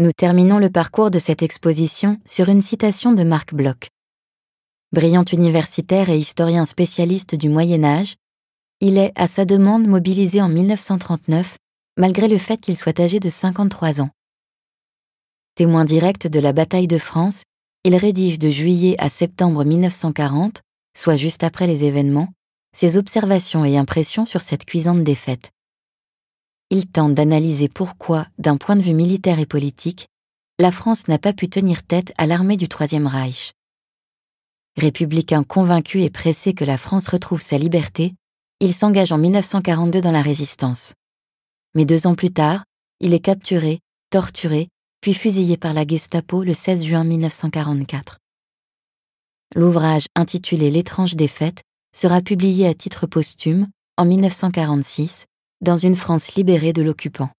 Nous terminons le parcours de cette exposition sur une citation de Marc Bloch. Brillant universitaire et historien spécialiste du Moyen Âge, il est, à sa demande, mobilisé en 1939, malgré le fait qu'il soit âgé de 53 ans. Témoin direct de la bataille de France, il rédige de juillet à septembre 1940, soit juste après les événements, ses observations et impressions sur cette cuisante défaite. Il tente d'analyser pourquoi, d'un point de vue militaire et politique, la France n'a pas pu tenir tête à l'armée du Troisième Reich. Républicain convaincu et pressé que la France retrouve sa liberté, il s'engage en 1942 dans la résistance. Mais deux ans plus tard, il est capturé, torturé, puis fusillé par la Gestapo le 16 juin 1944. L'ouvrage intitulé L'étrange défaite sera publié à titre posthume en 1946 dans une France libérée de l'occupant.